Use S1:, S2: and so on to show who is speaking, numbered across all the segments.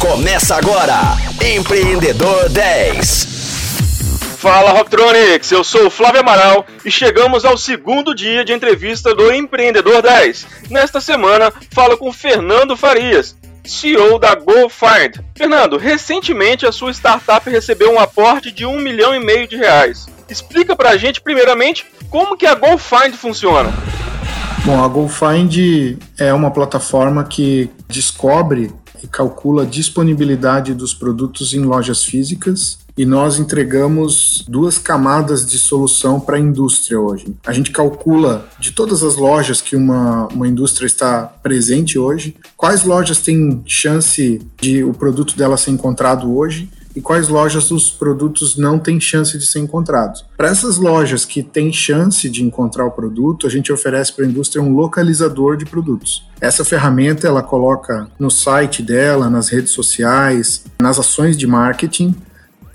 S1: Começa agora, Empreendedor 10.
S2: Fala Rocktronics, eu sou o Flávio Amaral e chegamos ao segundo dia de entrevista do Empreendedor 10. Nesta semana, falo com Fernando Farias, CEO da GoFind. Fernando, recentemente a sua startup recebeu um aporte de um milhão e meio de reais. Explica pra gente, primeiramente, como que a GoFind funciona.
S3: Bom, a GoFind é uma plataforma que descobre calcula a disponibilidade dos produtos em lojas físicas e nós entregamos duas camadas de solução para a indústria hoje. A gente calcula de todas as lojas que uma, uma indústria está presente hoje, quais lojas têm chance de o produto dela ser encontrado hoje e quais lojas os produtos não têm chance de ser encontrados. Para essas lojas que têm chance de encontrar o produto, a gente oferece para a indústria um localizador de produtos. Essa ferramenta ela coloca no site dela, nas redes sociais, nas ações de marketing,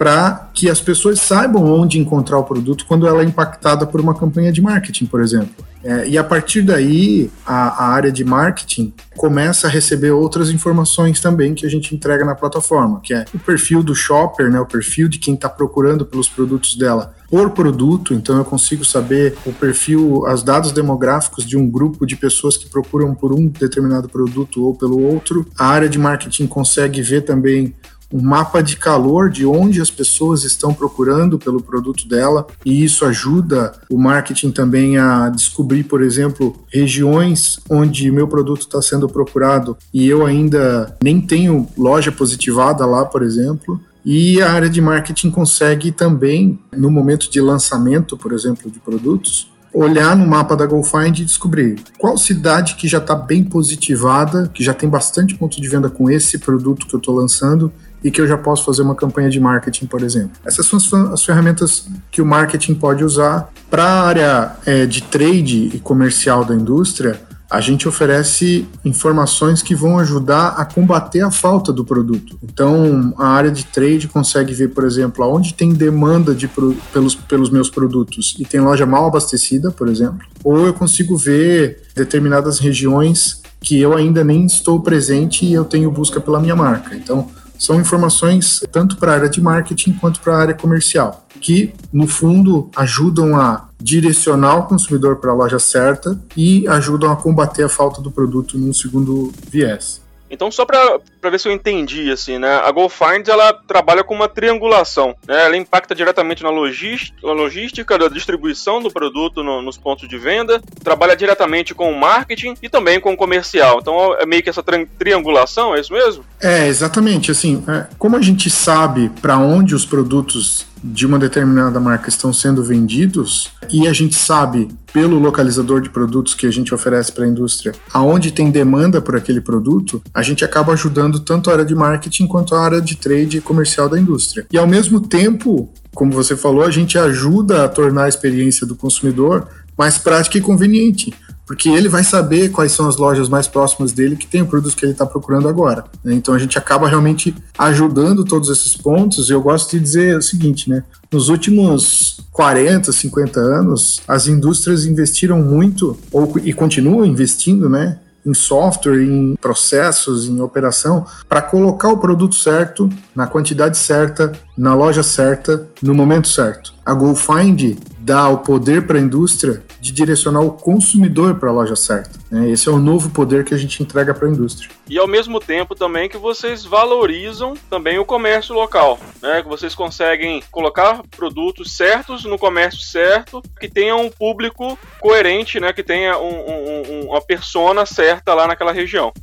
S3: para que as pessoas saibam onde encontrar o produto quando ela é impactada por uma campanha de marketing, por exemplo. É, e a partir daí, a, a, área de marketing começa a receber outras informações também que a gente entrega na plataforma, que é o perfil do shopper, né, o perfil de quem está procurando pelos produtos dela por produto, então eu consigo saber o perfil, os dados demográficos de um grupo de pessoas que procuram por um determinado produto ou pelo outro. A área de marketing consegue ver também um mapa de calor de onde as pessoas estão procurando pelo produto dela, e isso ajuda o marketing também a descobrir, por exemplo, regiões onde meu produto está sendo procurado e eu ainda nem tenho loja positivada lá, por exemplo. E a área de marketing consegue também, no momento de lançamento, por exemplo, de produtos, olhar no mapa da GoFind e descobrir qual cidade que já está bem positivada, que já tem bastante ponto de venda com esse produto que eu estou lançando e que eu já posso fazer uma campanha de marketing, por exemplo. Essas são as ferramentas que o marketing pode usar. Para a área é, de trade e comercial da indústria, a gente oferece informações que vão ajudar a combater a falta do produto. Então, a área de trade consegue ver, por exemplo, aonde tem demanda de, pelos, pelos meus produtos e tem loja mal abastecida, por exemplo, ou eu consigo ver determinadas regiões que eu ainda nem estou presente e eu tenho busca pela minha marca. Então, são informações tanto para a área de marketing quanto para a área comercial, que no fundo ajudam a direcionar o consumidor para a loja certa e ajudam a combater a falta do produto num segundo viés.
S2: Então, só para ver se eu entendi, assim, né? A GoFind, ela trabalha com uma triangulação, né? Ela impacta diretamente na logística, na logística da distribuição do produto no, nos pontos de venda, trabalha diretamente com o marketing e também com o comercial. Então, é meio que essa tri triangulação, é isso mesmo?
S3: É, exatamente. Assim, é, como a gente sabe para onde os produtos de uma determinada marca estão sendo vendidos e a gente sabe pelo localizador de produtos que a gente oferece para a indústria, aonde tem demanda por aquele produto, a gente acaba ajudando tanto a área de marketing quanto a área de trade comercial da indústria. E ao mesmo tempo, como você falou, a gente ajuda a tornar a experiência do consumidor mais prática e conveniente porque ele vai saber quais são as lojas mais próximas dele que tem o produto que ele está procurando agora. Né? Então a gente acaba realmente ajudando todos esses pontos. E eu gosto de dizer o seguinte, né? Nos últimos 40, 50 anos, as indústrias investiram muito ou, e continuam investindo, né? em software, em processos, em operação, para colocar o produto certo, na quantidade certa, na loja certa, no momento certo. A GoFind dá o poder para a indústria de direcionar o consumidor para a loja certa. Né? Esse é o novo poder que a gente entrega para a indústria.
S2: E ao mesmo tempo também que vocês valorizam também o comércio local, né? que vocês conseguem colocar produtos certos no comércio certo, que tenha um público coerente, né? que tenha um, um, uma persona certa lá naquela região.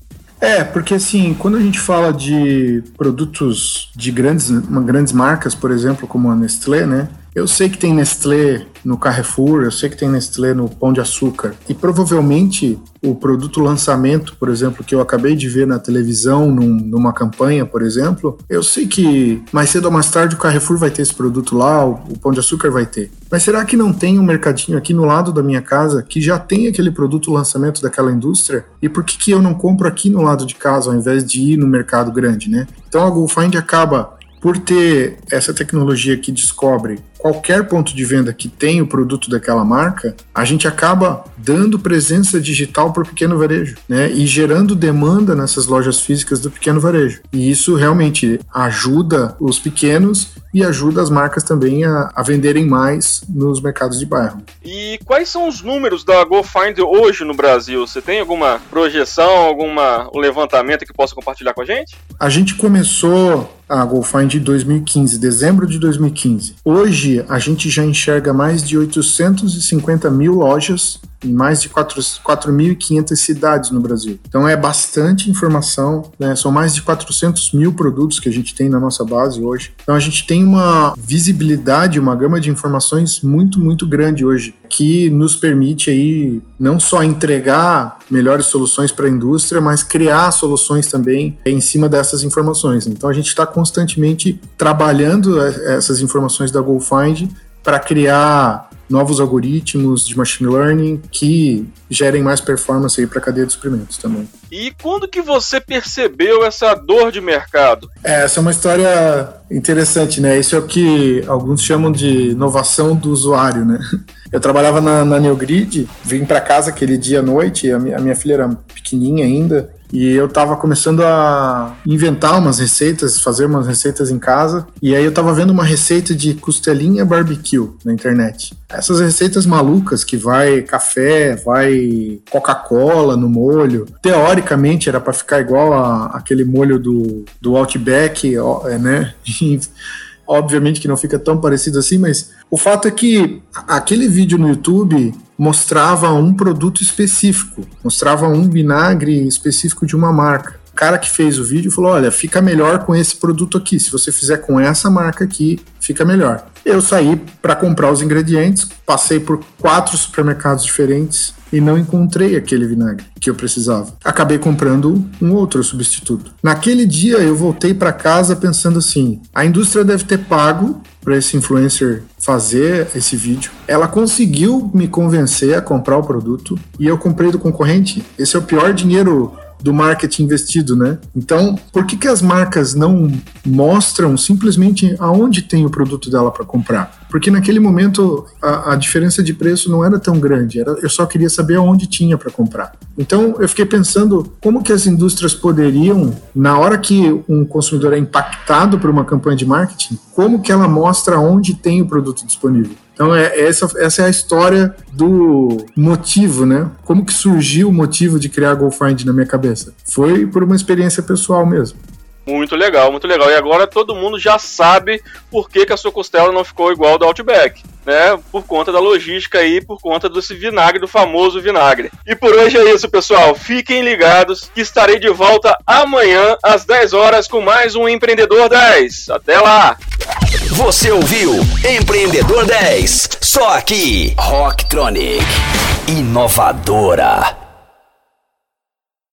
S3: É, porque assim, quando a gente fala de produtos de grandes, grandes marcas, por exemplo, como a Nestlé, né? Eu sei que tem Nestlé no Carrefour, eu sei que tem Nestlé no Pão de Açúcar. E provavelmente o produto lançamento, por exemplo, que eu acabei de ver na televisão, num, numa campanha, por exemplo, eu sei que mais cedo ou mais tarde o Carrefour vai ter esse produto lá, o, o Pão de Açúcar vai ter. Mas será que não tem um mercadinho aqui no lado da minha casa que já tem aquele produto lançamento daquela indústria? E por que, que eu não compro aqui no lado de casa ao invés de ir no mercado grande, né? Então a GoFind acaba por ter essa tecnologia que descobre qualquer ponto de venda que tem o produto daquela marca, a gente acaba dando presença digital para o pequeno varejo, né? E gerando demanda nessas lojas físicas do pequeno varejo. E isso realmente ajuda os pequenos e ajuda as marcas também a, a venderem mais nos mercados de bairro.
S2: E quais são os números da GoFind hoje no Brasil? Você tem alguma projeção, alguma um levantamento que possa compartilhar com a gente?
S3: A gente começou a GoFind em 2015, dezembro de 2015. Hoje a gente já enxerga mais de 850 mil lojas em mais de 4.500 cidades no Brasil. Então é bastante informação, né? são mais de 400 mil produtos que a gente tem na nossa base hoje. Então a gente tem uma visibilidade, uma gama de informações muito, muito grande hoje, que nos permite aí não só entregar melhores soluções para a indústria, mas criar soluções também em cima dessas informações. Então a gente está constantemente trabalhando essas informações da GoFind para criar novos algoritmos de machine learning que gerem mais performance aí para a cadeia de suprimentos também.
S2: E quando que você percebeu essa dor de mercado?
S3: É, essa é uma história interessante, né? Isso é o que alguns chamam de inovação do usuário, né? Eu trabalhava na, na Neogrid, vim para casa aquele dia à noite, a minha, a minha filha era pequenininha ainda, e eu tava começando a inventar umas receitas, fazer umas receitas em casa. E aí eu tava vendo uma receita de costelinha barbecue na internet. Essas receitas malucas que vai café, vai Coca-Cola no molho. Teoricamente era para ficar igual a, aquele molho do, do Outback, é, né? obviamente que não fica tão parecido assim, mas o fato é que aquele vídeo no YouTube mostrava um produto específico, mostrava um vinagre específico de uma marca. O cara que fez o vídeo falou: olha, fica melhor com esse produto aqui. Se você fizer com essa marca aqui, fica melhor. Eu saí para comprar os ingredientes, passei por quatro supermercados diferentes, e não encontrei aquele vinagre que eu precisava. Acabei comprando um outro substituto. Naquele dia eu voltei para casa pensando assim: a indústria deve ter pago para esse influencer fazer esse vídeo. Ela conseguiu me convencer a comprar o produto e eu comprei do concorrente. Esse é o pior dinheiro do marketing investido, né? Então, por que, que as marcas não mostram simplesmente aonde tem o produto dela para comprar? Porque naquele momento a, a, diferença de preço não era tão grande, era, eu só queria saber aonde tinha para comprar. Então, eu fiquei pensando como que as indústrias poderiam, na hora que um consumidor é impactado por uma campanha de marketing, como que ela mostra onde tem o produto disponível? Então, é, essa, essa é a história do motivo, né? Como que surgiu o motivo de criar a GoFind na minha cabeça? Foi por uma experiência pessoal mesmo.
S2: Muito legal, muito legal. E agora todo mundo já sabe por que, que a sua costela não ficou igual do Outback, né? Por conta da logística aí, por conta desse vinagre, do famoso vinagre. E por hoje é isso, pessoal. Fiquem ligados que estarei de volta amanhã às 10 horas com mais um Empreendedor 10. Até lá!
S1: Você ouviu Empreendedor 10, só aqui, Rocktronic, inovadora.